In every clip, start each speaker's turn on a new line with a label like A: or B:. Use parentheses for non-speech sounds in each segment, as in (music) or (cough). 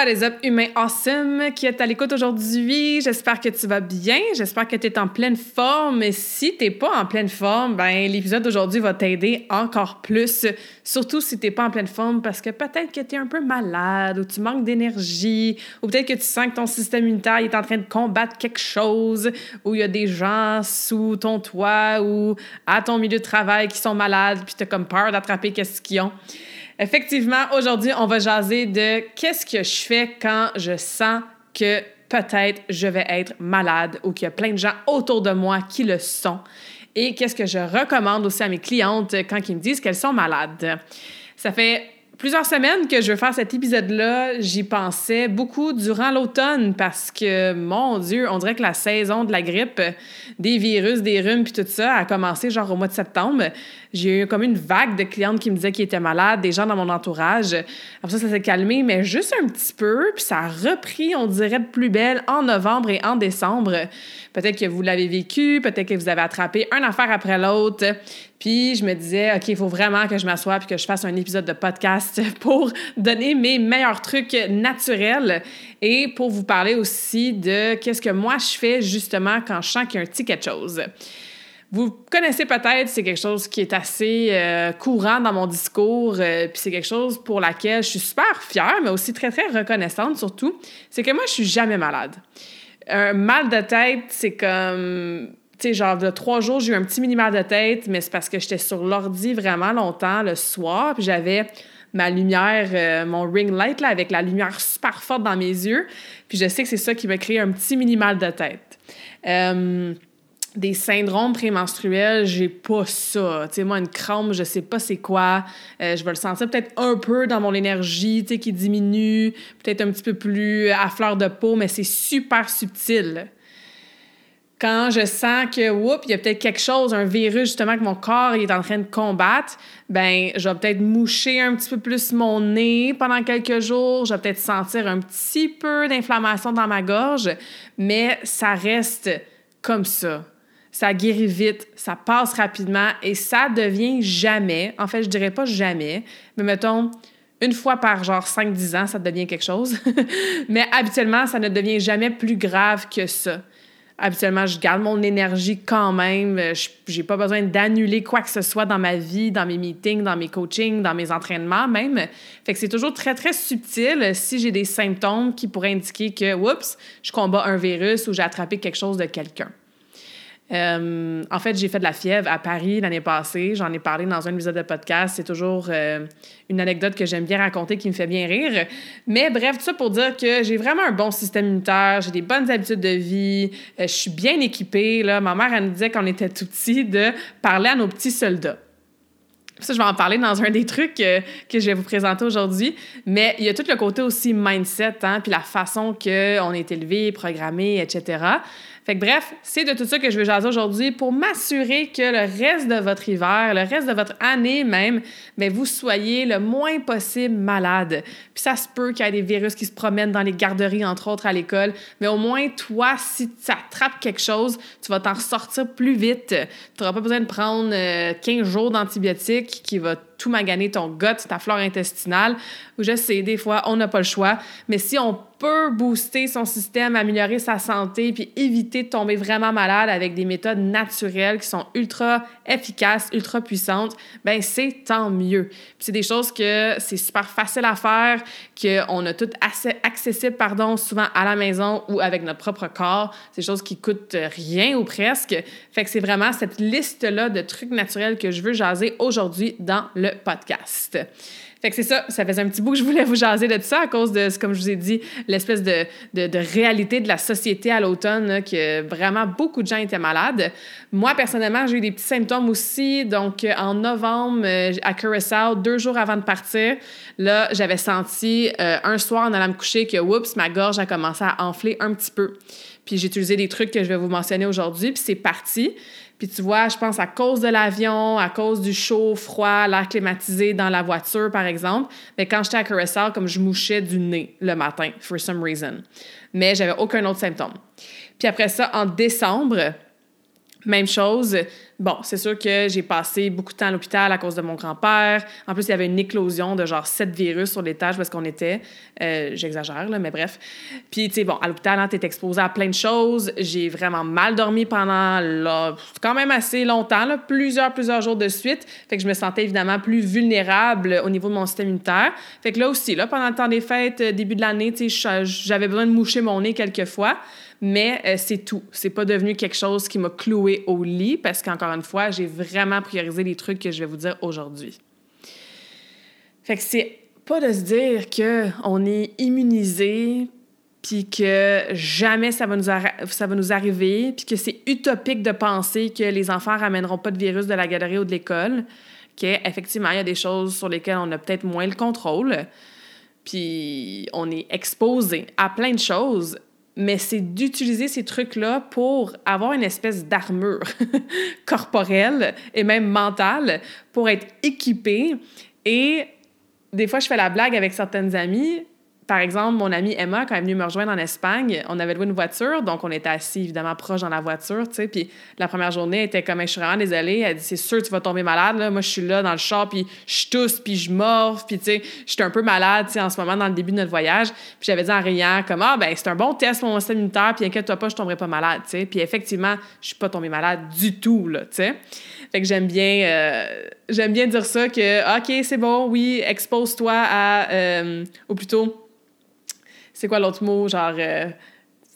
A: What is up, awesome qui est à l'écoute aujourd'hui? J'espère que tu vas bien. J'espère que tu es en pleine forme. Si tu pas en pleine forme, ben l'épisode d'aujourd'hui va t'aider encore plus. Surtout si tu pas en pleine forme parce que peut-être que tu es un peu malade ou tu manques d'énergie ou peut-être que tu sens que ton système immunitaire est en train de combattre quelque chose ou il y a des gens sous ton toit ou à ton milieu de travail qui sont malades puis tu as comme peur d'attraper qu'est-ce qu'ils ont. Effectivement, aujourd'hui, on va jaser de qu'est-ce que je fais quand je sens que peut-être je vais être malade ou qu'il y a plein de gens autour de moi qui le sont. Et qu'est-ce que je recommande aussi à mes clientes quand ils me disent qu'elles sont malades. Ça fait plusieurs semaines que je veux faire cet épisode-là. J'y pensais beaucoup durant l'automne parce que, mon Dieu, on dirait que la saison de la grippe, des virus, des rhumes, puis tout ça a commencé genre au mois de septembre. J'ai eu comme une vague de clientes qui me disaient qu'ils étaient malades, des gens dans mon entourage. Après ça, ça s'est calmé, mais juste un petit peu, puis ça a repris, on dirait, de plus belle en novembre et en décembre. Peut-être que vous l'avez vécu, peut-être que vous avez attrapé une affaire après l'autre. Puis je me disais, OK, il faut vraiment que je m'assoie puis que je fasse un épisode de podcast (laughs) pour donner mes meilleurs trucs naturels et pour vous parler aussi de qu'est-ce que moi je fais justement quand je sens qu'il y a un petit quelque chose. Vous connaissez peut-être, c'est quelque chose qui est assez euh, courant dans mon discours, euh, puis c'est quelque chose pour laquelle je suis super fière, mais aussi très, très reconnaissante surtout, c'est que moi, je suis jamais malade. Un mal de tête, c'est comme tu sais, genre, de trois jours, j'ai eu un petit mini mal de tête, mais c'est parce que j'étais sur l'ordi vraiment longtemps le soir, puis j'avais ma lumière, euh, mon ring light, là, avec la lumière super forte dans mes yeux. Puis je sais que c'est ça qui m'a créé un petit mini mal de tête des syndromes prémenstruels, j'ai pas ça. Tu sais, moi, une crampe, je sais pas c'est quoi. Euh, je vais le sentir peut-être un peu dans mon énergie, tu sais, qui diminue, peut-être un petit peu plus à fleur de peau, mais c'est super subtil. Quand je sens que, oups, il y a peut-être quelque chose, un virus, justement, que mon corps est en train de combattre, ben je vais peut-être moucher un petit peu plus mon nez pendant quelques jours. Je vais peut-être sentir un petit peu d'inflammation dans ma gorge, mais ça reste comme ça ça guérit vite, ça passe rapidement et ça devient jamais, en fait, je dirais pas jamais, mais mettons, une fois par genre 5-10 ans, ça devient quelque chose. (laughs) mais habituellement, ça ne devient jamais plus grave que ça. Habituellement, je garde mon énergie quand même. Je n'ai pas besoin d'annuler quoi que ce soit dans ma vie, dans mes meetings, dans mes coachings, dans mes entraînements même. Fait que c'est toujours très, très subtil si j'ai des symptômes qui pourraient indiquer que, oups, je combats un virus ou j'ai attrapé quelque chose de quelqu'un. Euh, en fait, j'ai fait de la fièvre à Paris l'année passée. J'en ai parlé dans un épisode de podcast. C'est toujours euh, une anecdote que j'aime bien raconter qui me fait bien rire. Mais bref, tout ça pour dire que j'ai vraiment un bon système immunitaire, j'ai des bonnes habitudes de vie, euh, je suis bien équipée. Là. Ma mère, elle nous disait qu'on était tout petits de parler à nos petits soldats. Ça, je vais en parler dans un des trucs que, je vais vous présenter aujourd'hui. Mais il y a tout le côté aussi mindset, hein, puis la façon qu'on est élevé, programmé, etc. Fait que bref, c'est de tout ça que je veux jaser aujourd'hui pour m'assurer que le reste de votre hiver, le reste de votre année même, mais vous soyez le moins possible malade. Puis ça se peut qu'il y ait des virus qui se promènent dans les garderies, entre autres à l'école, mais au moins, toi, si tu attrapes quelque chose, tu vas t'en sortir plus vite. Tu n'auras pas besoin de prendre 15 euh, jours d'antibiotiques qui va tout maganer ton gut, ta flore intestinale. Je sais, des fois, on n'a pas le choix, mais si on peut booster son système, améliorer sa santé, puis éviter de tomber vraiment malade avec des méthodes naturelles qui sont ultra efficaces, ultra puissantes, ben c'est tant mieux. C'est des choses que c'est super facile à faire, qu'on a tout assez accessible, pardon, souvent à la maison ou avec notre propre corps. C'est des choses qui coûtent rien ou presque. Fait que c'est vraiment cette liste-là de trucs naturels que je veux jaser aujourd'hui dans le podcast. Fait que c'est ça, ça faisait un petit bout que je voulais vous jaser de ça à cause de, comme je vous ai dit, l'espèce de, de, réalité de la société à l'automne, que vraiment beaucoup de gens étaient malades. Moi, personnellement, j'ai eu des petits symptômes aussi. Donc, en novembre, euh, à Curacao, deux jours avant de partir, là, j'avais senti euh, un soir en allant me coucher que, oups, ma gorge a commencé à enfler un petit peu. Puis j'ai utilisé des trucs que je vais vous mentionner aujourd'hui, puis c'est parti. Puis tu vois, je pense à cause de l'avion, à cause du chaud, froid, l'air climatisé dans la voiture, par exemple. Mais quand j'étais à Curacao, comme je mouchais du nez le matin, for some reason. Mais j'avais aucun autre symptôme. Puis après ça, en décembre, même chose. Bon, c'est sûr que j'ai passé beaucoup de temps à l'hôpital à cause de mon grand-père. En plus, il y avait une éclosion de genre sept virus sur l'étage parce qu'on était. Euh, j'exagère, mais bref. Puis, tu sais, bon, à l'hôpital, hein, t'es exposé à plein de choses. J'ai vraiment mal dormi pendant là, quand même assez longtemps, plusieurs, plusieurs jours de suite. Fait que je me sentais évidemment plus vulnérable au niveau de mon système immunitaire. Fait que là aussi, là, pendant le temps des fêtes, euh, début de l'année, tu sais, j'avais besoin de moucher mon nez quelques fois mais euh, c'est tout. C'est pas devenu quelque chose qui m'a cloué au lit parce qu'encore une fois, j'ai vraiment priorisé les trucs que je vais vous dire aujourd'hui. Fait que c'est pas de se dire qu'on est immunisé puis que jamais ça va nous, ça va nous arriver, puis que c'est utopique de penser que les enfants ramèneront pas de virus de la galerie ou de l'école, qu'effectivement, il y a des choses sur lesquelles on a peut-être moins le contrôle, puis on est exposé à plein de choses, mais c'est d'utiliser ces trucs-là pour avoir une espèce d'armure (laughs) corporelle et même mentale pour être équipé. Et des fois, je fais la blague avec certaines amies par exemple, mon amie Emma, quand elle est venue me rejoindre en Espagne, on avait loué une voiture, donc on était assis évidemment proche dans la voiture, tu sais. Puis la première journée, elle était comme, je suis vraiment désolée. Elle dit, c'est sûr, tu vas tomber malade, là. Moi, je suis là dans le char, puis je tousse, puis je morve, puis tu sais, j'étais un peu malade, tu sais, en ce moment, dans le début de notre voyage. Puis j'avais dit en riant, comme, ah, ben, c'est un bon test, mon système immunitaire, puis inquiète-toi pas, je tomberai pas malade, tu sais. Puis effectivement, je suis pas tombée malade du tout, là, tu sais. Fait que j'aime bien, euh, j'aime bien dire ça, que, OK, c'est bon, oui, expose-toi à, euh, ou plutôt, c'est quoi l'autre mot? Genre, euh,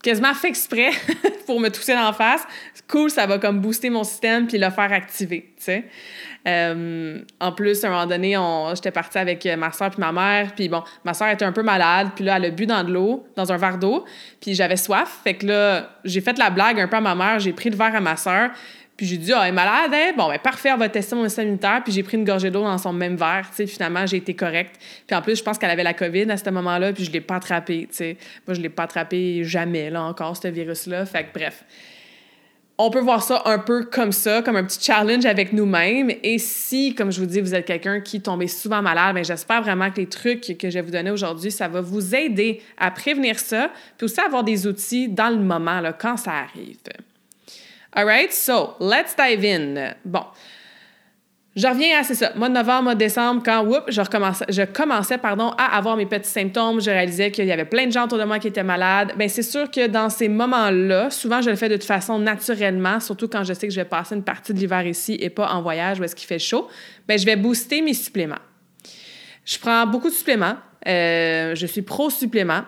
A: quasiment fait exprès (laughs) pour me tousser la face? Cool, ça va comme booster mon système puis le faire activer, tu sais. Euh, en plus, à un moment donné, j'étais partie avec ma soeur puis ma mère. Puis bon, ma soeur était un peu malade. Puis là, elle a bu dans de l'eau, dans un verre d'eau. Puis j'avais soif. Fait que là, j'ai fait la blague un peu à ma mère. J'ai pris le verre à ma soeur. Puis j'ai dit, ah, elle est malade, hein? Bon, ben parfait, elle va tester mon système immunitaire. Puis j'ai pris une gorgée d'eau dans son même verre. Tu sais, finalement, j'ai été correcte. Puis en plus, je pense qu'elle avait la COVID à ce moment-là, puis je l'ai pas attrapé. Tu sais, moi, je l'ai pas attrapé jamais, là, encore, ce virus-là. Fait que bref. On peut voir ça un peu comme ça, comme un petit challenge avec nous-mêmes. Et si, comme je vous dis, vous êtes quelqu'un qui tombait souvent malade, bien, j'espère vraiment que les trucs que je vais vous donner aujourd'hui, ça va vous aider à prévenir ça, puis aussi avoir des outils dans le moment, là, quand ça arrive. All right, so let's dive in. Bon. Je reviens à, c'est ça, mois de novembre, mois de décembre, quand, whoop, je, recommençais, je commençais pardon, à avoir mes petits symptômes, je réalisais qu'il y avait plein de gens autour de moi qui étaient malades. Bien, c'est sûr que dans ces moments-là, souvent, je le fais de toute façon naturellement, surtout quand je sais que je vais passer une partie de l'hiver ici et pas en voyage où est-ce qu'il fait chaud. Bien, je vais booster mes suppléments. Je prends beaucoup de suppléments. Euh, je suis pro-supplément.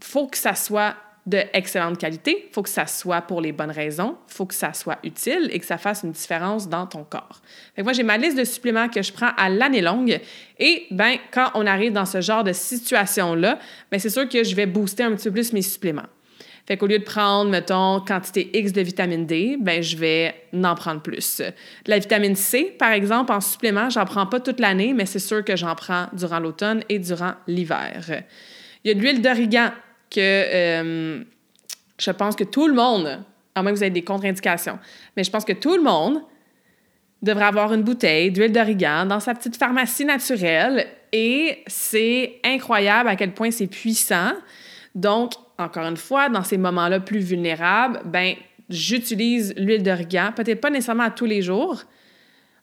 A: faut que ça soit de excellente qualité, il faut que ça soit pour les bonnes raisons, il faut que ça soit utile et que ça fasse une différence dans ton corps. Fait moi, j'ai ma liste de suppléments que je prends à l'année longue et ben quand on arrive dans ce genre de situation-là, ben c'est sûr que je vais booster un petit peu plus mes suppléments. Fait qu'au lieu de prendre, mettons, quantité X de vitamine D, ben je vais en prendre plus. la vitamine C, par exemple, en supplément, j'en prends pas toute l'année, mais c'est sûr que j'en prends durant l'automne et durant l'hiver. Il y a de l'huile d'origan que euh, je pense que tout le monde, à moins que vous ayez des contre-indications, mais je pense que tout le monde devrait avoir une bouteille d'huile d'origan dans sa petite pharmacie naturelle et c'est incroyable à quel point c'est puissant. Donc, encore une fois, dans ces moments-là plus vulnérables, ben j'utilise l'huile d'origan, peut-être pas nécessairement à tous les jours,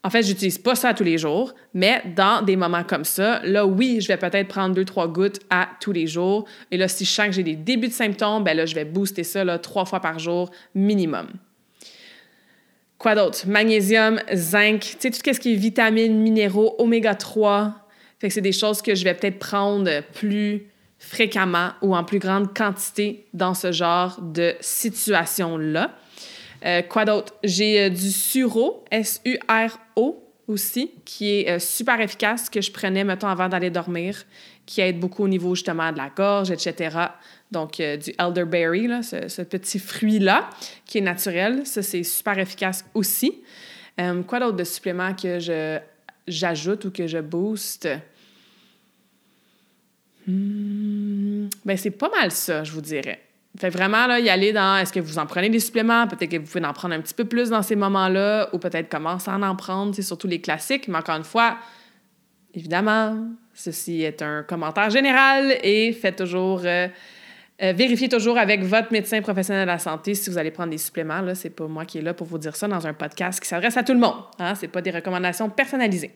A: En fait, j'utilise pas ça tous les jours, mais dans des moments comme ça, là, oui, je vais peut-être prendre deux, trois gouttes à tous les jours. Et là, si je sens que j'ai des débuts de symptômes, ben là, je vais booster ça là, trois fois par jour minimum. Quoi d'autre? Magnésium, zinc, tu sais, tout ce qui est vitamines, minéraux, oméga 3. Fait que c'est des choses que je vais peut-être prendre plus fréquemment ou en plus grande quantité dans ce genre de situation-là. Euh, quoi d'autre? J'ai euh, du Suro, S-U-R-O aussi, qui est euh, super efficace, que je prenais, mettons, avant d'aller dormir, qui aide beaucoup au niveau justement de la gorge, etc. Donc, du elderberry, ce, petit fruit-là, qui est naturel, ça, c'est super efficace aussi. quoi d'autre de suppléments que j'ajoute ou que je booste? Hmm, ben, c'est pas mal ça, je vous dirais. Fait vraiment, là, y aller dans est-ce que vous en prenez des suppléments? Peut-être que vous pouvez en prendre un petit peu plus dans ces moments-là, ou peut-être commencer à en prendre, c'est surtout les classiques. Mais encore une fois, évidemment, ceci est un commentaire général et faites toujours. Euh, euh, vérifiez toujours avec votre médecin professionnel de la santé si vous allez prendre des suppléments. Ce n'est pas moi qui est là pour vous dire ça dans un podcast qui s'adresse à tout le monde. Hein? Ce pas des recommandations personnalisées.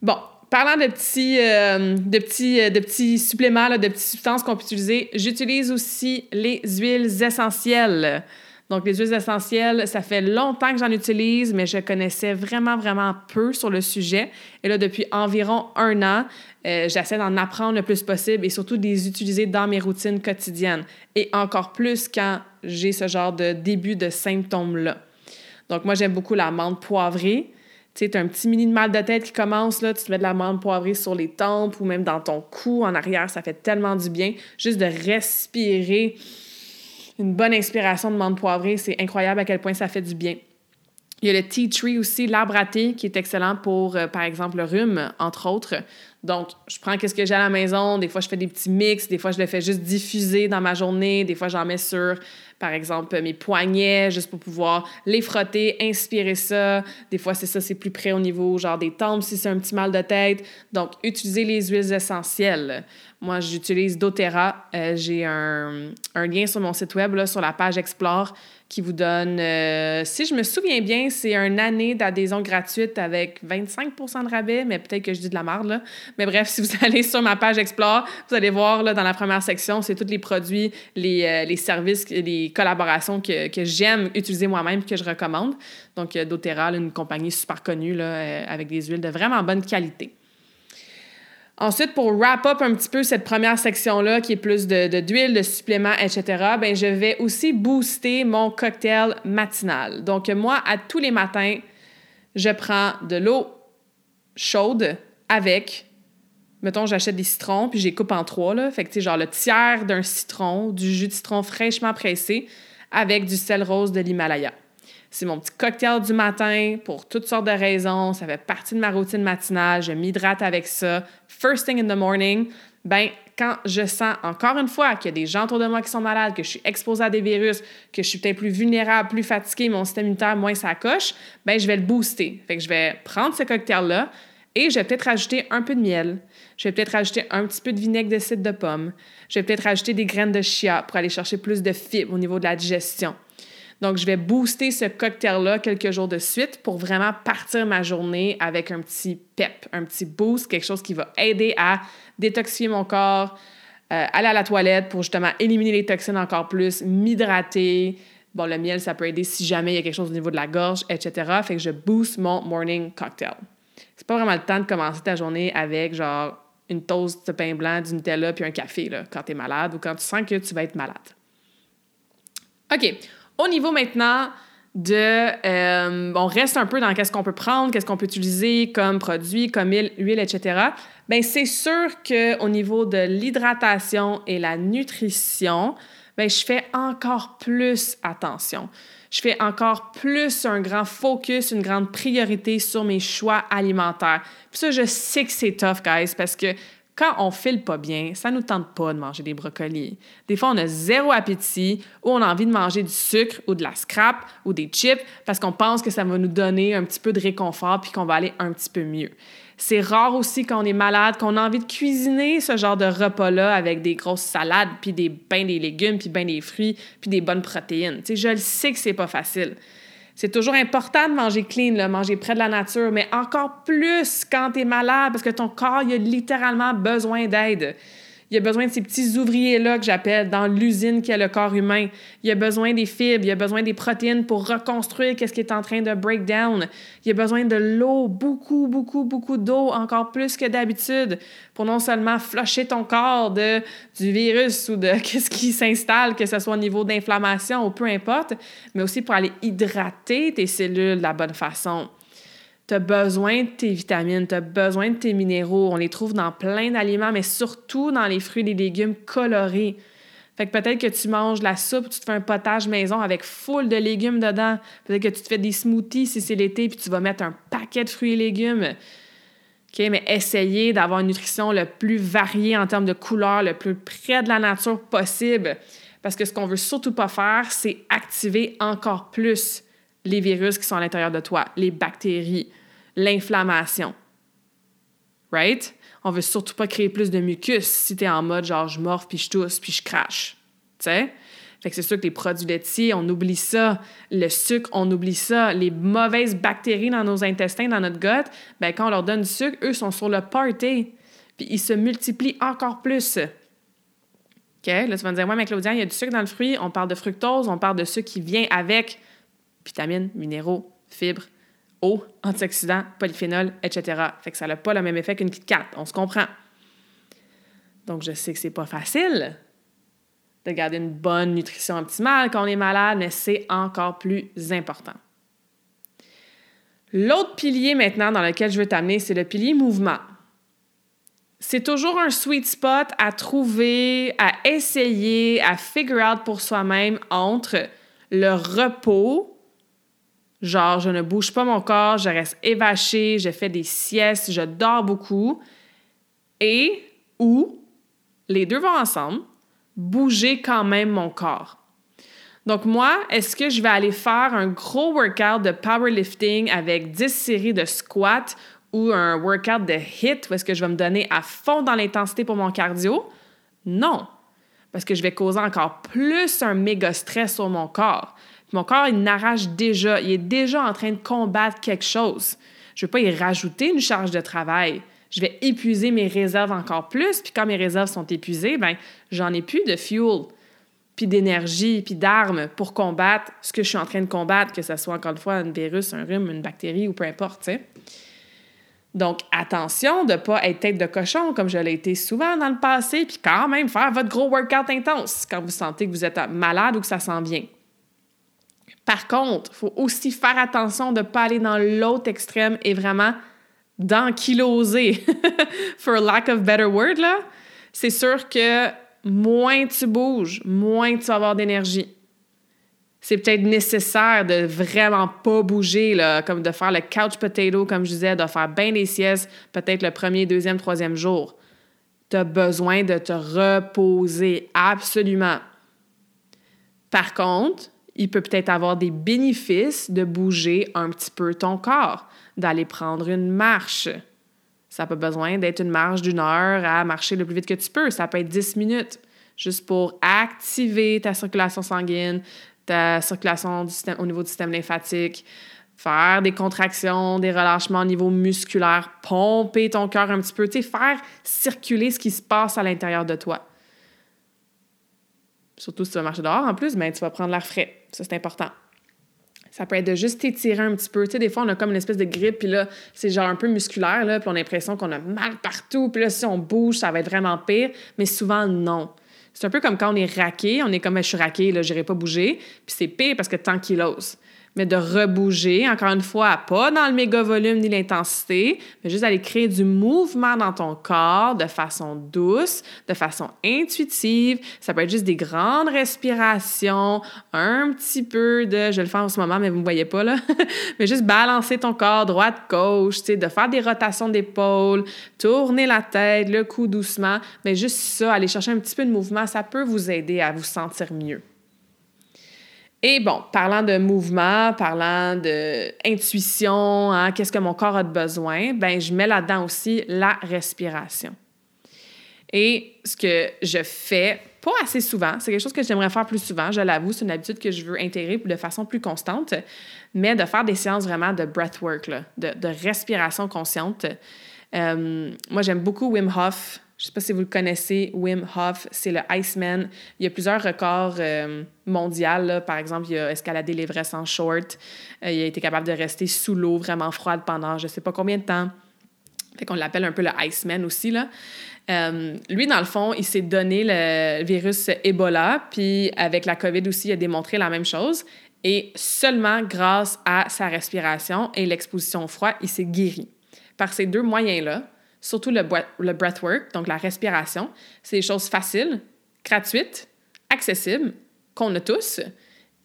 A: Bon, Parlant de petits, euh, de petits, euh, de petits suppléments, de petites substances qu'on peut utiliser, j'utilise aussi les huiles essentielles. Donc, les huiles essentielles, ça fait longtemps que j'en utilise, mais je connaissais vraiment, vraiment peu sur le sujet. Et là, depuis environ un an, euh, j'essaie d'en apprendre le plus possible et surtout de les utiliser dans mes routines quotidiennes. Et encore plus quand j'ai ce genre de début de symptômes-là. Donc, moi, j'aime beaucoup la menthe poivrée. Tu sais, un petit mini mal de tête qui commence, là, tu te mets de la menthe poivrée sur les tempes ou même dans ton cou, en arrière, ça fait tellement du bien. Juste de respirer une bonne inspiration de menthe poivrée, c'est incroyable à quel point ça fait du bien. Il y a le tea tree aussi, l'arbre à thé, qui est excellent pour, euh, par exemple, le rhume, entre autres. Donc, je prends qu'est-ce que j'ai à la maison. Des fois, je fais des petits mix. Des fois, je le fais juste diffuser dans ma journée. Des fois, j'en mets sur par exemple, mes poignets, juste pour pouvoir les frotter, inspirer ça. Des fois, c'est ça, c'est plus près au niveau, genre des tempes si c'est un petit mal de tête. Donc, utiliser les huiles essentielles. Moi, j'utilise doTERRA. Euh, j'ai un, lien sur mon site web, là, sur la page Explore, qui vous donne, euh, si je me souviens bien, c'est une année d'adhésion gratuite avec 25% de rabais, mais peut-être que je dis de la merde, là. Mais bref, si vous (laughs) allez sur ma page Explore, vous allez voir, là, dans la première section, c'est tous les produits, les, euh, services, les collaborations que, que j'aime utiliser moi-même que je recommande. Donc, doTERRA, une compagnie super connue, là, avec des huiles de vraiment bonne qualité. Ensuite, pour wrap up un petit peu cette première section-là, qui est plus de, d'huile, de, suppléments, etc., ben, je vais aussi booster mon cocktail matinal. Donc, moi, à tous les matins, je prends de l'eau chaude avec, mettons, j'achète des citrons, puis je les coupe en trois, là. Fait que, tu sais, genre le tiers d'un citron, du jus de citron fraîchement pressé, avec du sel rose de l'Himalaya. C'est mon petit cocktail du matin pour toutes sortes de raisons. Ça fait partie de ma routine matinale. Je m'hydrate avec ça. First thing in the morning, ben quand je sens encore une fois qu'il y a des gens autour de moi qui sont malades, que je suis exposée à des virus, que je suis peut-être plus vulnérable, plus fatiguée, mon système immunitaire moins ça coche, ben je vais le booster. Fait que je vais prendre ce cocktail-là et je vais peut-être rajouter un peu de miel. Je vais peut-être rajouter un petit peu de vinaigre de cidre de pomme. Je vais peut-être rajouter des graines de chia pour aller chercher plus de fibres au niveau de la digestion. Donc, je vais booster ce cocktail-là quelques jours de suite pour vraiment partir ma journée avec un petit pep, un petit boost, quelque chose qui va aider à détoxifier mon corps, euh, aller à la toilette pour justement éliminer les toxines encore plus, m'hydrater. Bon, le miel, ça peut aider si jamais il y a quelque chose au niveau de la gorge, etc. Fait que je booste mon morning cocktail. C'est pas vraiment le temps de commencer ta journée avec genre une toast de pain blanc, du Nutella puis un café là, quand tu es malade ou quand tu sens que tu vas être malade. OK. Au niveau maintenant de... Euh, on reste un peu dans qu'est-ce qu'on peut prendre, qu'est-ce qu'on peut utiliser comme produit, comme huile, etc. Bien, c'est sûr qu'au niveau de l'hydratation et la nutrition, bien, je fais encore plus attention. Je fais encore plus un grand focus, une grande priorité sur mes choix alimentaires. Puis ça, je sais que c'est tough, guys, parce que quand on file pas bien, ça nous tente pas de manger des brocolis. Des fois, on a zéro appétit ou on a envie de manger du sucre ou de la scrap ou des chips parce qu'on pense que ça va nous donner un petit peu de réconfort puis qu'on va aller un petit peu mieux. C'est rare aussi quand on est malade, qu'on a envie de cuisiner ce genre de repas-là avec des grosses salades, puis des bains des légumes, puis bains des fruits, puis des bonnes protéines. Je le sais que c'est pas facile. C'est toujours important de manger clean, manger près de la nature, mais encore plus quand tu es malade parce que ton corps a littéralement besoin d'aide. Il a besoin de ces petits ouvriers-là que j'appelle dans l'usine qui est le corps humain. Il a besoin des fibres, il a besoin des protéines pour reconstruire qu'est-ce qui est en train de break down. Il a besoin de l'eau, beaucoup, beaucoup, beaucoup d'eau, encore plus que d'habitude, pour non seulement flusher ton corps de, du virus ou de (laughs) qu'est-ce qui s'installe, que ce soit au niveau d'inflammation ou peu importe, mais aussi pour aller hydrater tes cellules de la bonne façon tu as besoin de tes vitamines, tu as besoin de tes minéraux. On les trouve dans plein d'aliments, mais surtout dans les fruits et les légumes colorés. Fait que peut-être que tu manges la soupe, tu te fais un potage maison avec full de légumes dedans. Peut-être que tu te fais des smoothies si c'est l'été, puis tu vas mettre un paquet de fruits et légumes. OK, mais essayez d'avoir une nutrition le plus variée en termes de couleurs, le plus près de la nature possible. Parce que ce qu'on veut surtout pas faire, c'est activer encore plus les virus qui sont à l'intérieur de toi, les bactéries, l'inflammation. Right? On veut surtout pas créer plus de mucus si tu es en mode genre je morfe puis je tousse puis je crache. Tu sais? Fait que c'est sûr que les produits laitiers, on oublie ça. Le sucre, on oublie ça. Les mauvaises bactéries dans nos intestins, dans notre gut, ben quand on leur donne du sucre, eux sont sur le party. Puis ils se multiplient encore plus. OK? Là, tu vas me dire, ouais, mais Claudia, il y a du sucre dans le fruit. On parle de fructose, on parle de sucre qui vient avec vitamines, minéraux, fibres, eau, antioxydants, polyphénols, etc. Fait que ça n'a pas le même effet qu'une Kit Kat, on se comprend. Donc, je sais que c'est pas facile de garder une bonne nutrition optimale quand on est malade, mais c'est encore plus important. L'autre pilier maintenant dans lequel je veux t'amener, c'est le pilier mouvement. C'est toujours un sweet spot à trouver, à essayer, à figure out pour soi-même entre le repos Genre, je ne bouge pas mon corps, je reste évaché, je fais des siestes, je dors beaucoup. Et ou, les deux vont ensemble, bouger quand même mon corps. Donc moi, est-ce que je vais aller faire un gros workout de powerlifting avec 10 séries de squats ou un workout de HIT où est-ce que je vais me donner à fond dans l'intensité pour mon cardio? Non, parce que je vais causer encore plus un méga stress sur mon corps. Mon corps, il n'arrache déjà. Il est déjà en train de combattre quelque chose. Je ne vais pas y rajouter une charge de travail. Je vais épuiser mes réserves encore plus. Puis quand mes réserves sont épuisées, ben j'en ai plus de fuel, puis d'énergie, puis d'armes pour combattre ce que je suis en train de combattre, que ce soit encore une fois un virus, un rhume, une bactérie ou peu importe. Donc, attention de ne pas être tête de cochon comme je l'ai été souvent dans le passé, puis quand même faire votre gros workout intense quand vous sentez que vous êtes malade ou que ça s'en vient. Par contre, il faut aussi faire attention de ne pas aller dans l'autre extrême et vraiment d'ankyloser, (laughs) for lack of better word. C'est sûr que moins tu bouges, moins tu vas avoir d'énergie. C'est peut-être nécessaire de vraiment pas bouger, là, comme de faire le couch potato, comme je disais, de faire bien des siestes, peut-être le premier, deuxième, troisième jour. Tu as besoin de te reposer, absolument. Par contre, il peut peut-être avoir des bénéfices de bouger un petit peu ton corps, d'aller prendre une marche. Ça n'a pas besoin d'être une marche d'une heure à marcher le plus vite que tu peux. Ça peut être 10 minutes, juste pour activer ta circulation sanguine, ta circulation au niveau du système lymphatique, faire des contractions, des relâchements au niveau musculaire, pomper ton cœur un petit peu, faire circuler ce qui se passe à l'intérieur de toi. Surtout si tu vas marcher dehors, en plus, ben, tu vas prendre l'air frais. Ça, c'est important. Ça peut être de juste t'étirer un petit peu. Des fois, on a comme une espèce de grippe, puis là, c'est genre un peu musculaire, là, puis on a l'impression qu'on a mal partout, puis là, si on bouge, ça va être vraiment pire. Mais souvent, non. C'est un peu comme quand on est raqué, on est comme, je suis raqué, là, j'irai pas bouger, puis c'est pire parce que tant qu'il ose mais de rebouger, encore une fois, pas dans le méga volume ni l'intensité, mais juste d'aller créer du mouvement dans ton corps de façon douce, de façon intuitive. Ça peut être juste des grandes respirations, un petit peu de, je vais le faire en ce moment, mais vous ne voyez pas là, (laughs) mais juste balancer ton corps droite-gauche, tu sais, de faire des rotations d'épaule, tourner la tête, le cou doucement, mais juste ça, aller chercher un petit peu de mouvement, ça peut vous aider à vous sentir mieux. Et bon, parlant de mouvement, parlant d'intuition, hein, qu'est-ce que mon corps a de besoin, ben je mets là-dedans aussi la respiration. Et ce que je fais pas assez souvent, c'est quelque chose que j'aimerais faire plus souvent, je l'avoue, c'est une habitude que je veux intégrer de façon plus constante, mais de faire des séances vraiment de breathwork, de, de, respiration consciente. Euh, moi, j'aime beaucoup Wim Hof. Je ne sais pas si vous le connaissez, Wim Hof, c'est le Iceman. Il y a plusieurs records euh, mondiaux. Par exemple, il a escaladé l'Everest en short. Euh, il a été capable de rester sous l'eau vraiment froide pendant je ne sais pas combien de temps. Fait qu'on l'appelle un peu le Iceman aussi, là. Euh, lui, dans le fond, il s'est donné le virus Ebola, puis avec la COVID aussi, il a démontré la même chose. Et seulement grâce à sa respiration et l'exposition au froid, il s'est guéri. Par ces deux moyens-là, surtout le, le breathwork, donc la respiration, c'est des choses faciles, gratuites, accessibles, qu'on a tous,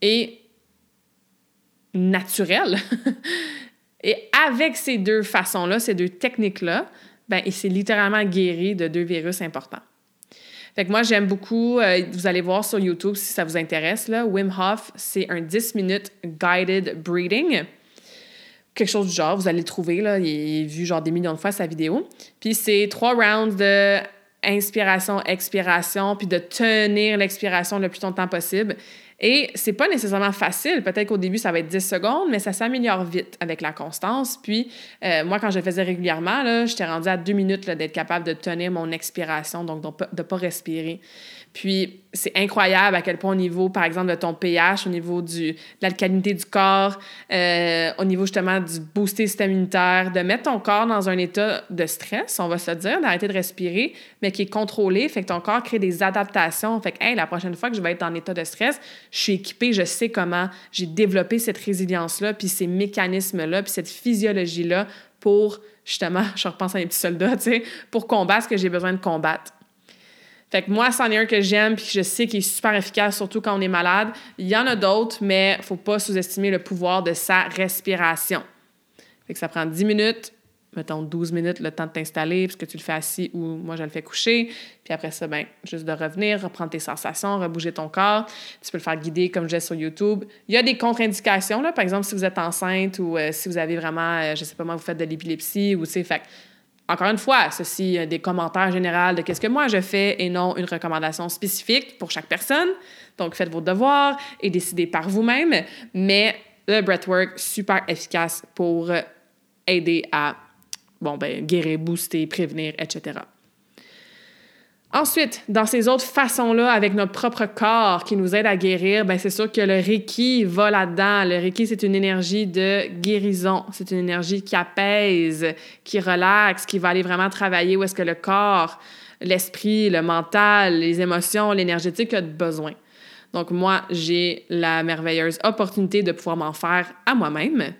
A: et naturelles. (laughs) et avec ces deux façons-là, ces deux techniques-là, ben, il s'est littéralement guéri de deux virus importants. Fait que moi, j'aime beaucoup, euh, vous allez voir sur YouTube si ça vous intéresse, là, Wim Hof, c'est un 10 minutes guided breathing. Quelque chose du genre, vous allez le trouver, là, il a vu genre des millions de fois sa vidéo. Puis c'est trois rounds de inspiration, expiration, puis de tenir l'expiration le plus longtemps possible. Et c'est pas nécessairement facile. Peut-être qu'au début, ça va être 10 secondes, mais ça s'améliore vite avec la constance. Puis, euh, moi, quand je le faisais régulièrement, j'étais rendue à deux minutes d'être capable de tenir mon expiration, donc de ne pas respirer. Puis, c'est incroyable à quel point au niveau, par exemple, de ton pH, au niveau de l'alcalinité du corps, euh, au niveau justement du booster système immunitaire, de mettre ton corps dans un état de stress, on va se dire, d'arrêter de respirer, mais qui est contrôlé, fait que ton corps crée des adaptations. Fait que, hey, la prochaine fois que je vais être en état de stress, je suis équipée, je sais comment j'ai développé cette résilience-là, puis ces mécanismes-là, puis cette physiologie-là pour, justement, (laughs) je repense à mes petits soldats, tu sais, pour combattre ce que j'ai besoin de combattre. Fait que moi, c'en est un que j'aime puis que je sais qu'il est super efficace, surtout quand on est malade. Il y en a d'autres, mais faut pas sous-estimer le pouvoir de sa respiration. Fait que ça prend 10 minutes, mettons 12 minutes le temps de t'installer, puisque tu le fais assis ou moi je le fais coucher. Puis après ça, ben, juste de revenir, reprendre tes sensations, rebouger ton corps. Tu peux le faire guider comme je disais sur YouTube. Il y a des contre-indications, là. Par exemple, si vous êtes enceinte ou euh, si vous avez vraiment, euh, je sais pas moi, vous faites de l'épilepsie ou, tu sais, fait encore une fois, ceci des commentaires généraux de qu'est-ce que moi je fais et non une recommandation spécifique pour chaque personne. Donc, faites vos devoirs et décidez par vous-même. Mais le breathwork, super efficace pour aider à bon, ben, guérir, booster, prévenir, etc. Ensuite, dans ces autres façons-là, avec notre propre corps qui nous aide à guérir, ben c'est sûr que le Reiki va là-dedans. Le Reiki, c'est une énergie de guérison. C'est une énergie qui apaise, qui relaxe, qui va aller vraiment travailler où est-ce que le corps, l'esprit, le mental, les émotions, l'énergétique a besoin. Donc moi, j'ai la merveilleuse opportunité de pouvoir m'en faire à moi-même.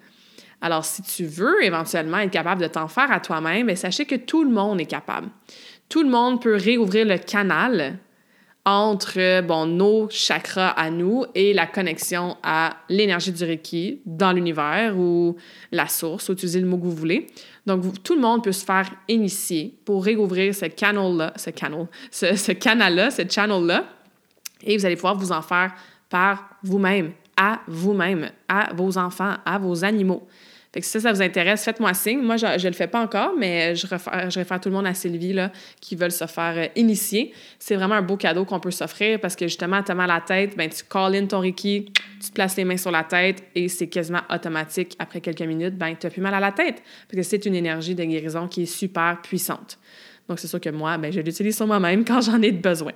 A: Alors, si tu veux éventuellement être capable de t'en faire à toi-même, ben, sachez que tout le monde est capable tout le monde peut réouvrir le canal entre bon, nos chakras à nous et la connexion à l'énergie du Reiki dans l'univers ou la source, utilisez le mot que vous voulez. Donc, tout le monde peut se faire initier pour réouvrir ce canal-là, ce canal, ce, ce canal-là, ce channel-là, et vous allez pouvoir vous en faire par vous-même, à vous-même, à vos enfants, à vos animaux. Fait que si ça, ça vous intéresse, faites-moi signe. Moi, je ne le fais pas encore, mais je réfère, je tout le monde à Sylvie là, qui veulent se faire euh, initier. C'est vraiment un beau cadeau qu'on peut s'offrir parce que justement, tu as mal à la tête, ben, tu call in ton Reiki, tu te places les mains sur la tête et c'est quasiment automatique. Après quelques minutes, ben, tu plus mal à la tête parce que c'est une énergie de guérison qui est super puissante. Donc, c'est sûr que moi, ben, je l'utilise sur moi-même quand j'en ai besoin.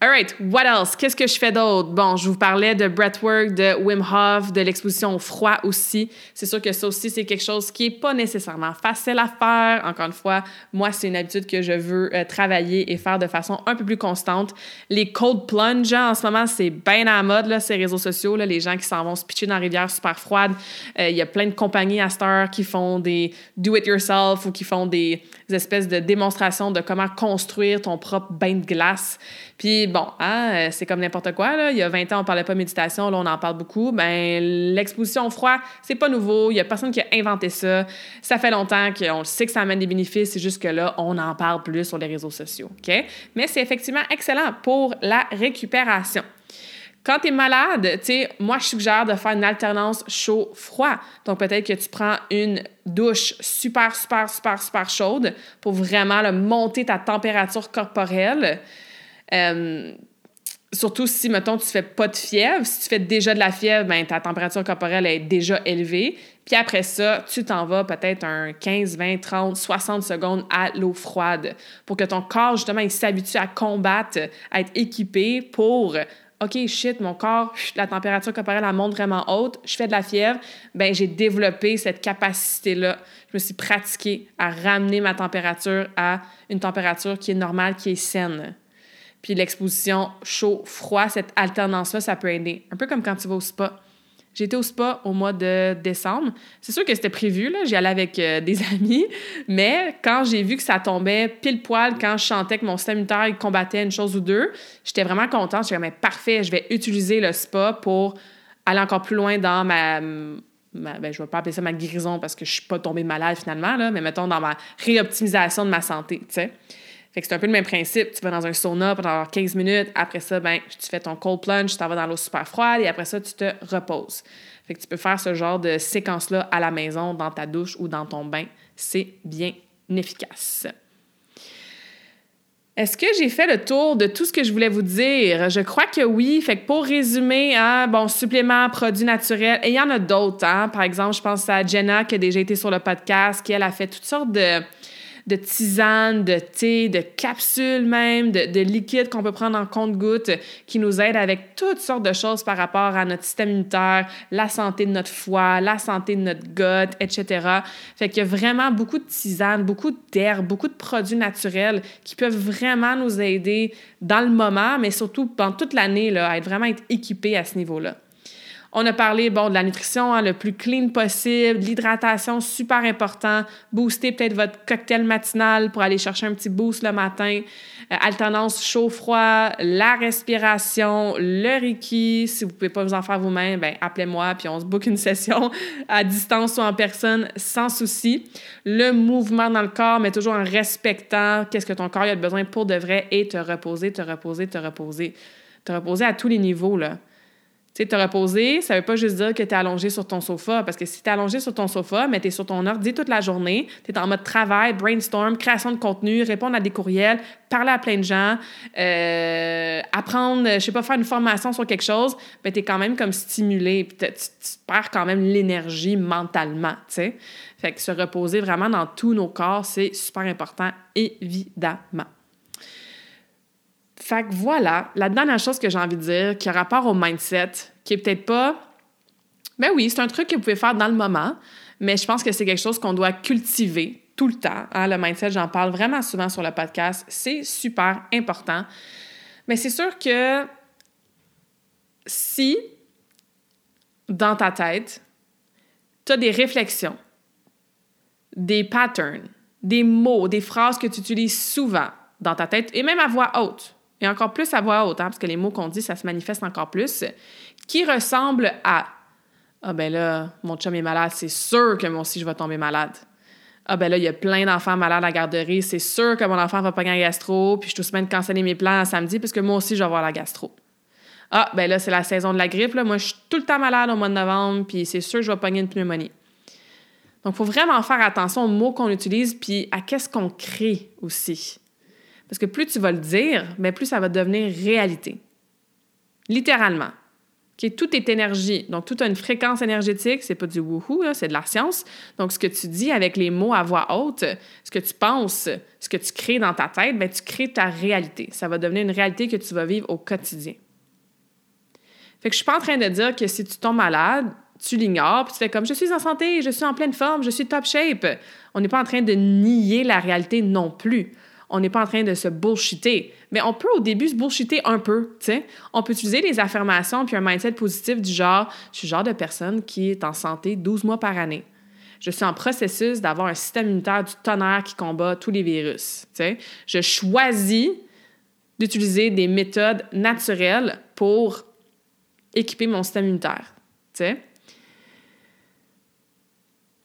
A: All right, what else? Qu'est-ce que je fais d'autre? Bon, je vous parlais de breathwork, de Wim Hof, de l'exposition au froid aussi. C'est sûr que ça aussi, c'est quelque chose qui n'est pas nécessairement facile à faire. Encore une fois, moi, c'est une habitude que je veux euh, travailler et faire de façon un peu plus constante. Les cold plunge, en ce moment, c'est bien à la mode, là, ces réseaux sociaux, là, les gens qui s'en vont se pitcher dans la rivière super froide. Euh, il y a plein de compagnies à Star qui font des do-it-yourself ou qui font des espèces de démonstrations de comment construire ton propre bain de glace. Puis bon, hein, euh, c'est comme n'importe quoi. Il y a 20 ans, on parlait pas de méditation, là, on en parle beaucoup. Ben, l'exposition au froid, c'est pas nouveau. Il y a personne qui a inventé ça. Ça fait longtemps qu'on sait que ça amène des bénéfices. C'est juste que là, on en parle plus sur les réseaux sociaux. Mais c'est effectivement excellent pour la récupération. Quand tu es malade, tu moi, je suggère de faire une alternance chaud-froid. Donc, peut-être que tu prends une douche super, super, super, super chaude pour vraiment monter ta température corporelle. Euh, surtout si, mettons, tu fais pas de fièvre. Si tu fais déjà de la fièvre, ben, ta température corporelle est déjà élevée. Puis après ça, tu t'en vas peut-être un 15, 20, 30, 60 secondes à l'eau froide pour que ton corps, justement, il s'habitue à combattre, à être équipé pour OK, shit, mon corps, la température corporelle elle monte vraiment haute, je fais de la fièvre, ben j'ai développé cette capacité-là. Je me suis pratiquée à ramener ma température à une température qui est normale, qui est saine. Puis l'exposition chaud-froid, cette alternance-là, ça peut aider. Un peu comme quand tu vas au spa. Été au spa au mois de décembre. C'est sûr que c'était prévu, là. J'y allais avec euh, des (laughs) amis. Mais quand j'ai vu que ça tombait pile poil quand je chantais que mon système immunitaire combattait une chose ou deux, j'étais vraiment contente. J'étais mais parfait, je vais utiliser le spa pour aller encore plus loin dans ma. ben, je ne vais pas appeler ça ma guérison parce que je ne suis pas tombée malade finalement, là, mais mettons dans ma réoptimisation de ma santé, tu. Fait que c'est un peu le même principe. Tu vas dans un sauna pendant 15 minutes. Après ça, ben, tu fais ton cold plunge, tu t'en vas dans l'eau super froide et après ça, tu te reposes. Fait que tu peux faire ce genre de séquence-là à la maison, dans ta douche ou dans ton bain. C'est bien efficace. Est-ce que j'ai fait le tour de tout ce que je voulais vous dire? Je crois que oui. Fait que pour résumer, hein, bon, suppléments, produits naturels, et il y en a d'autres. Hein? Par exemple, je pense à Jenna qui a déjà été sur le podcast, qui elle a fait toutes sortes de, de tisanes, de thé, de capsules même, de, de liquides qu'on peut prendre en compte-gouttes qui nous aident avec toutes sortes de choses par rapport à notre système immunitaire, la santé de notre foie, la santé de notre gut, etc. Fait qu'il y a vraiment beaucoup de tisanes, beaucoup d'herbes, beaucoup de produits naturels qui peuvent vraiment nous aider dans le moment, mais surtout pendant toute l'année, à être vraiment être équipés à ce niveau-là. On a parlé, de la nutrition hein, le plus clean possible, l'hydratation, super important, booster peut-être votre cocktail matinal pour aller chercher un petit boost le matin, euh, alternance chaud-froid, la respiration, le Reiki. Si vous pouvez pas vous en faire vous-même, ben appelez-moi puis on se book une (laughs) session à distance ou en personne sans souci. Le mouvement dans le corps, mais toujours en respectant qu'est-ce que ton corps a besoin pour de vrai et te reposer, te reposer, te reposer. Te reposer à tous les niveaux, là. Tu sais, te reposer, ça veut pas juste dire que tu es allongé sur ton sofa, parce que si tu es allongé sur ton sofa, mais tu es sur ton ordi toute la journée, tu es en mode travail, brainstorm, création de contenu, répondre à des courriels, parler à plein de gens, euh, apprendre, je sais pas, faire une formation sur quelque chose, mais tu es quand même comme stimulé, puis tu, perds quand même l'énergie mentalement, tu sais. Fait que se reposer vraiment dans tous nos corps, c'est super important, évidemment. Fait que voilà, la dernière chose que j'ai envie de dire, qui a rapport au mindset, qui est peut-être pas. Ben oui, c'est un truc que vous pouvez faire dans le moment, mais je pense que c'est quelque chose qu'on doit cultiver tout le temps. Hein. Le mindset, j'en parle vraiment souvent sur le podcast. C'est super important. Mais c'est sûr que si, dans ta tête, tu as des réflexions, des patterns, des mots, des phrases que tu utilises souvent dans ta tête, et même à voix haute, et encore plus à voix haute, hein, parce que les mots qu'on dit, ça se manifeste encore plus, qui ressemble à Ah ben là, mon chum est malade, c'est sûr que moi aussi je vais tomber malade. Ah ben là, il y a plein d'enfants malades à la garderie, c'est sûr que mon enfant va pas gagner gastro, puis je suis tout semaine canceller mes plans samedi parce que moi aussi je vais avoir la gastro. Ah ben là, c'est la saison de la grippe, là. moi je suis tout le temps malade au mois de novembre, puis c'est sûr que je vais pogner une pneumonie. Donc, il faut vraiment faire attention aux mots qu'on utilise, puis à qu'est-ce qu'on crée aussi. Parce que plus tu vas le dire, mais plus ça va devenir réalité. Littéralement. tout est énergie. Donc, tout a une fréquence énergétique. C'est pas du wouhou, c'est de la science. Donc, ce que tu dis avec les mots à voix haute, ce que tu penses, ce que tu crées dans ta tête, bien, tu crées ta réalité. Ça va devenir une réalité que tu vas vivre au quotidien. Fait que je suis pas en train de dire que si tu tombes malade, tu l'ignores, puis tu fais comme je suis en santé, je suis en pleine forme, je suis top shape. On n'est pas en train de nier la réalité non plus on n'est pas en train de se bullshiter. Mais on peut au début se bullshiter un peu, tu sais. On peut utiliser des affirmations puis un mindset positif du genre « je suis le genre de personne qui est en santé 12 mois par année ». Je suis en processus d'avoir un système immunitaire du tonnerre qui combat tous les virus. Tu sais. Je choisis d'utiliser des méthodes naturelles pour équiper mon système immunitaire. Tu sais.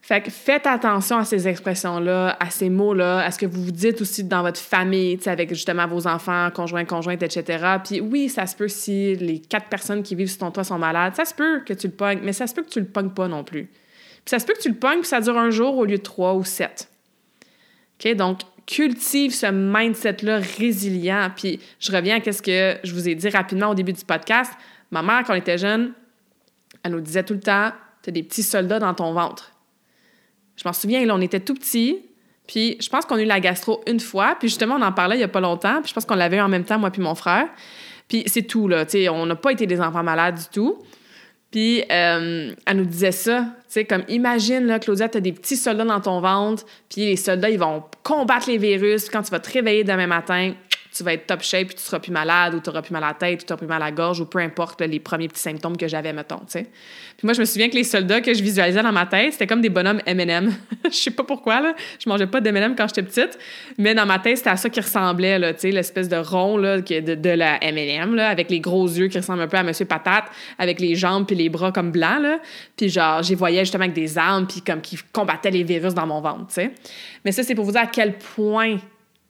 A: Fait que faites attention à ces expressions-là, à ces mots-là, à ce que vous vous dites aussi dans votre famille, avec justement vos enfants, conjoints, conjointes, etc. Puis oui, ça se peut si les quatre personnes qui vivent sur ton toit sont malades, ça se peut que tu le pognes, mais ça se peut que tu le pognes pas non plus. Puis ça se peut que tu le pognes, puis ça dure un jour au lieu de trois ou sept. OK? Donc, cultive ce mindset-là résilient. Puis je reviens à ce que je vous ai dit rapidement au début du podcast. Ma mère, quand on était jeune, elle nous disait tout le temps, tu as des petits soldats dans ton ventre. Je m'en souviens, là, on était tout petits. Puis je pense qu'on a eu la gastro une fois. Puis justement, on en parlait il n'y a pas longtemps. Puis je pense qu'on l'avait eu en même temps, moi puis mon frère. Puis c'est tout, là. sais, on n'a pas été des enfants malades du tout. Puis euh, elle nous disait ça, tu sais, comme imagine, là, Claudia, tu as des petits soldats dans ton ventre, puis les soldats, ils vont combattre les virus. Quand tu vas te réveiller demain matin, tu vas être top shape, puis tu seras plus malade, ou tu auras plus mal à la tête, ou tu auras plus mal à la gorge, ou peu importe les premiers petits symptômes que j'avais, mettons. Puis moi, je me souviens que les soldats que je visualisais dans ma tête, c'était comme des bonhommes M&M. (laughs) je sais pas pourquoi, là. Je mangeais pas d'M&M quand j'étais petite, mais dans ma tête, c'était à ça qui ressemblait, là, l'espèce de rond, là, de, de la M&M, là, avec les gros yeux qui ressemblent un peu à Monsieur Patate, avec les jambes puis les bras comme blancs, là. Puis genre, j'y voyais justement avec des armes, puis comme qui combattaient les virus dans mon ventre, tu sais. Mais ça, c'est pour vous dire à quel point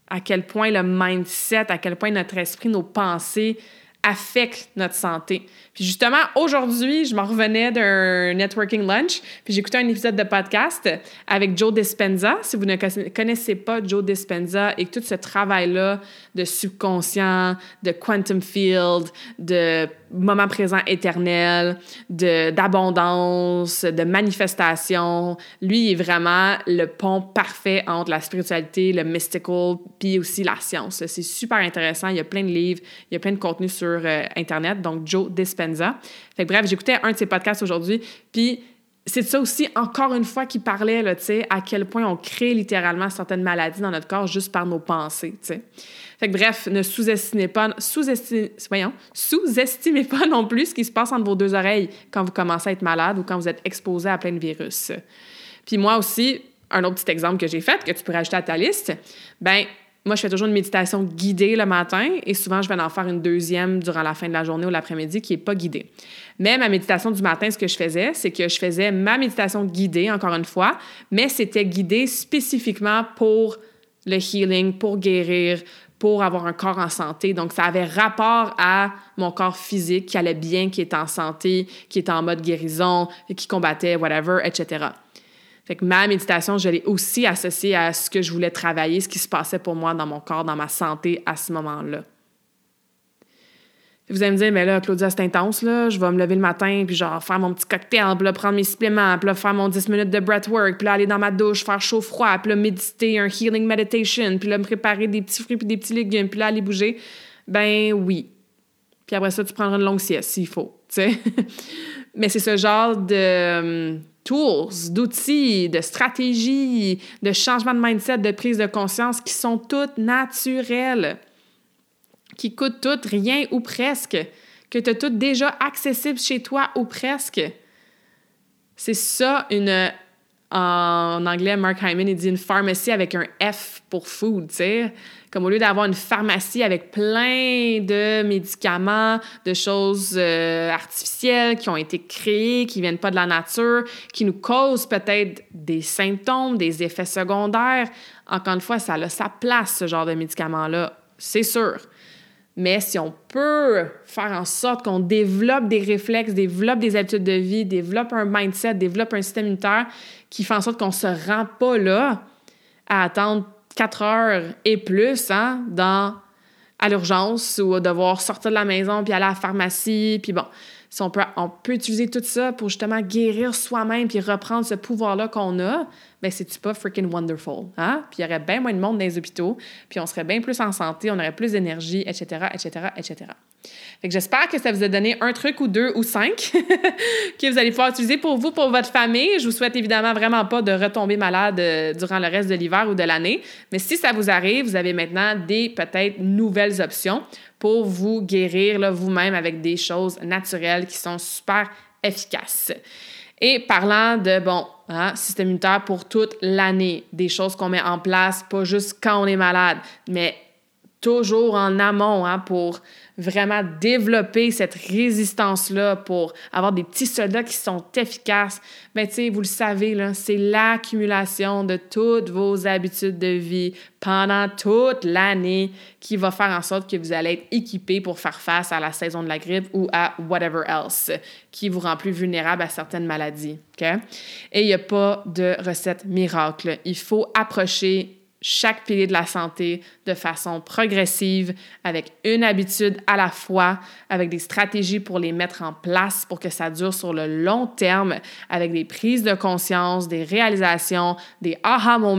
A: à quel point le mindset, à quel point notre esprit, nos pensées affectent notre santé. Puis justement, aujourd'hui, je m'en revenais d'un networking lunch, puis j'écoutais un épisode de podcast avec Joe Dispenza. Si vous ne connaissez pas Joe Dispenza et tout ce travail-là de subconscient, de quantum field, de moment présent éternel, d'abondance, de, manifestation, lui il est vraiment le pont parfait entre la spiritualité, le mystical, puis aussi la science. C'est super intéressant. Il y a plein de livres, il y a plein de contenu sur euh, Internet. Donc, Joe Dispenza fait bref, j'écoutais un de ses podcasts aujourd'hui, puis c'est ça aussi, encore une fois, qui parlait, tu sais, à quel point on crée littéralement certaines maladies dans notre corps juste par nos pensées, tu sais. Fait que bref, ne sous-estimez pas, sous-estimez, voyons, sous-estimez pas non plus ce qui se passe entre vos deux oreilles quand vous commencez à être malade ou quand vous êtes exposé à plein de virus. Puis moi aussi, un autre petit exemple que j'ai fait, que tu pourrais ajouter à ta liste, ben moi, je fais toujours une méditation guidée le matin et souvent, je vais en faire une deuxième durant la fin de la journée ou l'après-midi qui n'est pas guidée. Mais ma méditation du matin, ce que je faisais, c'est que je faisais ma méditation guidée, encore une fois, mais c'était guidé spécifiquement pour le healing, pour guérir, pour avoir un corps en santé. Donc, ça avait rapport à mon corps physique qui allait bien, qui était en santé, qui était en mode guérison, qui combattait, whatever, etc. Fait que ma méditation, je l'ai aussi associée à ce que je voulais travailler, ce qui se passait pour moi dans mon corps, dans ma santé à ce moment-là. Vous allez me dire, mais là, Claudia, c'est intense, là. Je vais me lever le matin, puis genre faire mon petit cocktail, puis là, prendre mes suppléments, puis là, faire mon 10 minutes de breathwork, puis là, aller dans ma douche, faire chaud-froid, puis là, méditer, un healing meditation, puis là, me préparer des petits fruits puis des petits légumes, puis là, aller bouger. Ben oui. Puis après ça, tu prendras une longue sieste s'il faut, tu sais. (laughs) mais c'est ce genre de tools, d'outils, de stratégies, de changement de mindset, de prise de conscience qui sont toutes naturelles, qui coûtent toutes rien ou presque, que tu as toutes déjà accessibles chez toi ou presque. C'est ça une en anglais, Mark Hyman, il dit une pharmacie avec un F pour food, tu sais. Comme au lieu d'avoir une pharmacie avec plein de médicaments, de choses euh, artificielles qui ont été créées, qui viennent pas de la nature, qui nous causent peut-être des symptômes, des effets secondaires. Encore une fois, ça a sa place, ce genre de médicaments-là, c'est sûr. Mais si on peut faire en sorte qu'on développe des réflexes, développe des habitudes de vie, développe un mindset, développe un système immunitaire qui fait en sorte qu'on ne se rend pas là à attendre quatre heures et plus hein, dans, à l'urgence ou à devoir sortir de la maison puis aller à la pharmacie. Puis bon, si on peut, on peut utiliser tout ça pour justement guérir soi-même puis reprendre ce pouvoir-là qu'on a, ben c'est-tu pas freaking wonderful? Hein? Puis il y aurait bien moins de monde dans les hôpitaux, puis on serait bien plus en santé, on aurait plus d'énergie, etc., etc., etc. Fait que j'espère que ça vous a donné un truc ou deux ou cinq (laughs) que vous allez pouvoir utiliser pour vous, pour votre famille. Je vous souhaite évidemment vraiment pas de retomber malade euh, durant le reste de l'hiver ou de l'année. Mais si ça vous arrive, vous avez maintenant des peut-être nouvelles options pour vous guérir vous-même avec des choses naturelles qui sont super efficaces. Et parlant de, bon, hein, système immunitaire pour toute l'année, des choses qu'on met en place, pas juste quand on est malade, mais toujours en amont hein, pour vraiment développer cette résistance-là, pour avoir des petits soldats qui sont efficaces, bien, tu sais, vous le savez, c'est l'accumulation de toutes vos habitudes de vie pendant toute l'année qui va faire en sorte que vous allez être équipé pour faire face à la saison de la grippe ou à whatever else qui vous rend plus vulnérable à certaines maladies. OK? Et il n'y a pas de recette miracle. Il faut approcher chaque pilier de la santé de façon progressive, avec une habitude à la fois, avec des stratégies pour les mettre en place pour que ça dure sur le long terme, avec des prises de conscience, des réalisations, des aha moments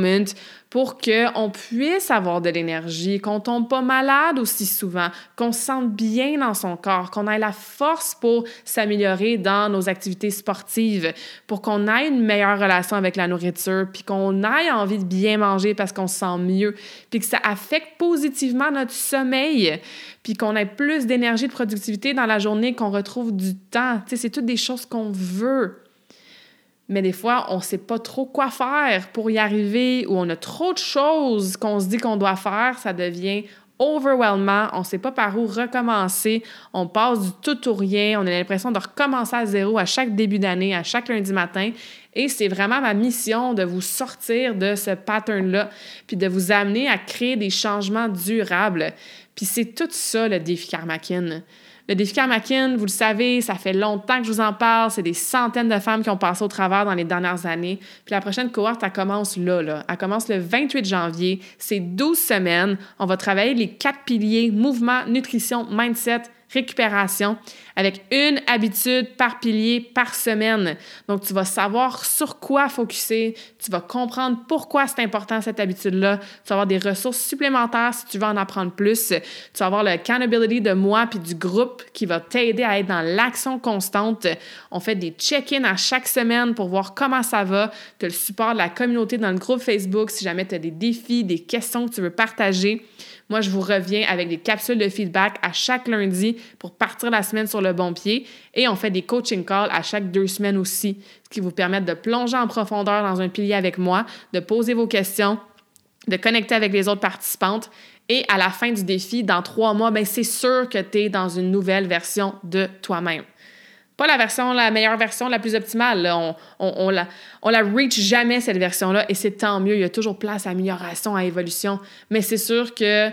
A: pour qu'on puisse avoir de l'énergie, qu'on tombe pas malade aussi souvent, qu'on se sente bien dans son corps, qu'on ait la force pour s'améliorer dans nos activités sportives, pour qu'on ait une meilleure relation avec la nourriture, puis qu'on ait envie de bien manger parce qu'on se sent mieux, puis que ça affecte positivement notre sommeil, puis qu'on ait plus d'énergie, de productivité dans la journée, qu'on retrouve du temps. C'est toutes des choses qu'on veut mais des fois, on ne sait pas trop quoi faire pour y arriver ou on a trop de choses qu'on se dit qu'on doit faire, ça devient overwhelmant, on ne sait pas par où recommencer, on passe du tout ou rien, on a l'impression de recommencer à zéro à chaque début d'année, à chaque lundi matin. Et c'est vraiment ma mission de vous sortir de ce pattern-là, puis de vous amener à créer des changements durables. Puis c'est tout ça le défi Karmakin. Le défi Karmakin, vous le savez, ça fait longtemps que je vous en parle. C'est des centaines de femmes qui ont passé au travers dans les dernières années. Puis la prochaine cohorte, elle commence là, là. Elle commence le 28 janvier. C'est 12 semaines. On va travailler les quatre piliers mouvement, nutrition, mindset, récupération avec une habitude par pilier par semaine. Donc, tu vas savoir sur quoi focuser, tu vas comprendre pourquoi c'est important cette habitude-là, tu vas avoir des ressources supplémentaires si tu veux en apprendre plus, tu vas avoir le accountability de moi puis du groupe qui va t'aider à être dans l'action constante. On fait des check-ins à chaque semaine pour voir comment ça va, tu as le support de la communauté dans le groupe Facebook si jamais tu as des défis, des questions que tu veux partager. Moi, je vous reviens avec des capsules de feedback à chaque lundi pour partir la semaine sur le bon pied. Et on fait des coaching calls à chaque deux semaines aussi, ce qui vous permet de plonger en profondeur dans un pilier avec moi, de poser vos questions, de connecter avec les autres participantes. Et à la fin du défi, dans trois mois, ben c'est sûr que tu es dans une nouvelle version de toi-même pas la version, la meilleure version, la plus optimale. On, on, la, on la reach jamais, cette version-là, et c'est tant mieux. Il y a toujours place à amélioration, à évolution. Mais c'est sûr que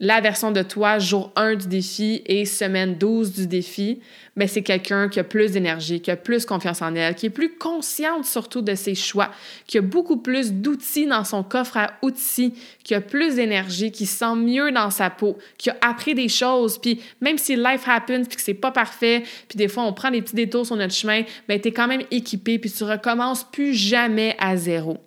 A: la version de toi, jour 1 du défi et semaine 12 du défi, mais c'est quelqu'un qui a plus d'énergie, qui a plus confiance en elle, qui est plus consciente surtout de ses choix, qui a beaucoup plus d'outils dans son coffre à outils, qui a plus d'énergie, qui sent mieux dans sa peau, qui a appris des choses, puis même si life happens, puis que c'est pas parfait, puis des fois on prend des petits détours sur notre chemin, ben es quand même équipé, puis tu recommences plus jamais à zéro.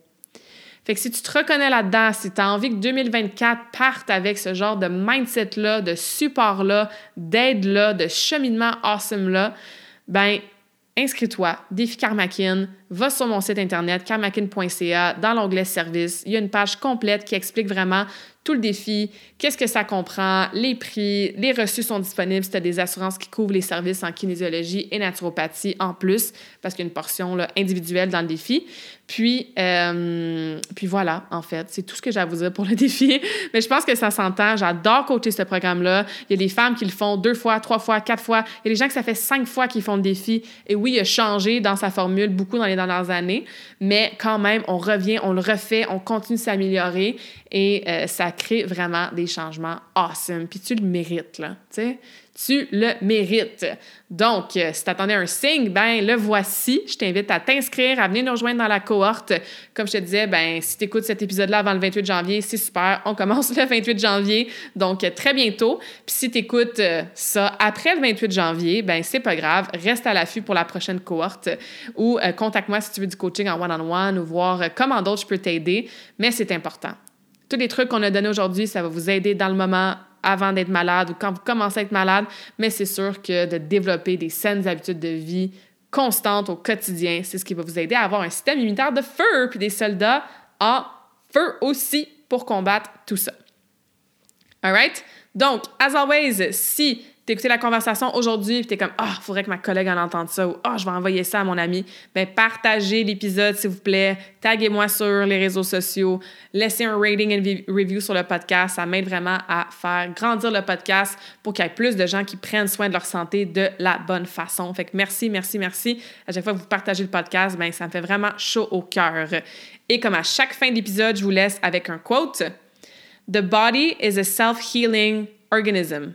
A: Fait que si tu te reconnais là-dedans, si tu as envie que 2024 parte avec ce genre de mindset-là, de support-là, d'aide-là, de cheminement awesome-là, ben inscris-toi, défi Karmakin, va sur mon site internet karmakin.ca dans l'onglet service. Il y a une page complète qui explique vraiment tout le défi, qu'est-ce que ça comprend, les prix, les reçus sont disponibles si tu as des assurances qui couvrent les services en kinésiologie et naturopathie en plus, parce qu'il y a une portion là, individuelle dans le défi. Puis, euh, puis voilà, en fait, c'est tout ce que j'ai à vous dire pour le (laughs) défi. Mais je pense que ça s'entend. J'adore coacher ce programme-là. Il y a des femmes qui le font deux fois, trois fois, quatre fois. Il y a des gens que ça fait cinq fois qu'ils font le défi. Et oui, il a changé dans sa formule beaucoup dans les dernières années, mais quand même, on revient, on le refait, on continue de s'améliorer et euh, ça crée vraiment des changements awesome. Puis tu le mérites, là, tu sais tu le mérites. Donc, euh, si tu attendais un signe, ben le voici. Je t'invite à t'inscrire, à venir nous rejoindre dans la cohorte. Comme je te disais, ben si tu écoutes cet épisode-là avant le 28 janvier, c'est super. On commence (laughs) le 28 janvier, donc très bientôt. Puis si tu écoutes euh, ça après le 28 janvier, ben c'est pas grave. Reste à l'affût pour la prochaine cohorte ou euh, contacte-moi si tu veux du coaching en one-on-one ou voir comment d'autres je peux t'aider. Mais c'est important. Tous les trucs qu'on a donnés aujourd'hui, ça va vous aider dans le moment avant d'être malade ou quand vous commencez à être malade, mais c'est sûr que de développer des saines habitudes de vie constantes au quotidien, c'est ce qui va vous aider à avoir un système immunitaire de feu, puis des soldats en feu aussi pour combattre tout ça. All right? Donc, as always, si écouté la conversation aujourd'hui et t'es comme ah, il faudrait que ma collègue en entende ça ou ah, je vais envoyer ça à mon ami. Ben partagez l'épisode s'il vous plaît, taguez-moi sur les réseaux sociaux, laissez un rating et review sur le podcast, ça m'aide vraiment à faire grandir le podcast pour qu'il y ait plus de gens qui prennent soin de leur santé de la bonne façon. Fait que merci, merci, merci. À chaque fois que vous partagez le podcast, ben ça me fait vraiment chaud au cœur. Et comme à chaque fin d'épisode, je vous laisse avec un quote. The body is a self-healing organism.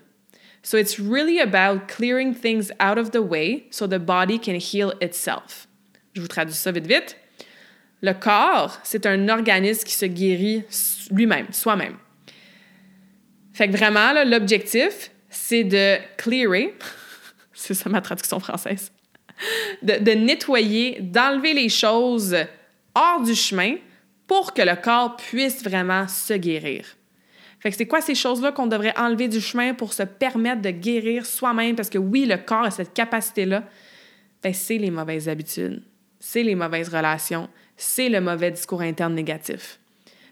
A: So it's really about clearing things out of the way so the body can heal itself. Je vous traduis ça vite vite. Le corps, c'est un organisme qui se guérit lui-même, soi-même. Fait que vraiment, l'objectif, c'est de clearer, (laughs) c'est ça ma traduction française, de, de nettoyer, d'enlever les choses hors du chemin pour que le corps puisse vraiment se guérir. Fait que c'est quoi ces choses-là qu'on devrait enlever du chemin pour se permettre de guérir soi-même? Parce que oui, le corps a cette capacité-là. Ben, c'est les mauvaises habitudes, c'est les mauvaises relations, c'est le mauvais discours interne négatif.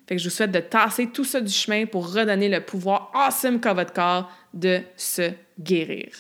A: Fait que je vous souhaite de tasser tout ça du chemin pour redonner le pouvoir awesome qu'a votre corps de se guérir.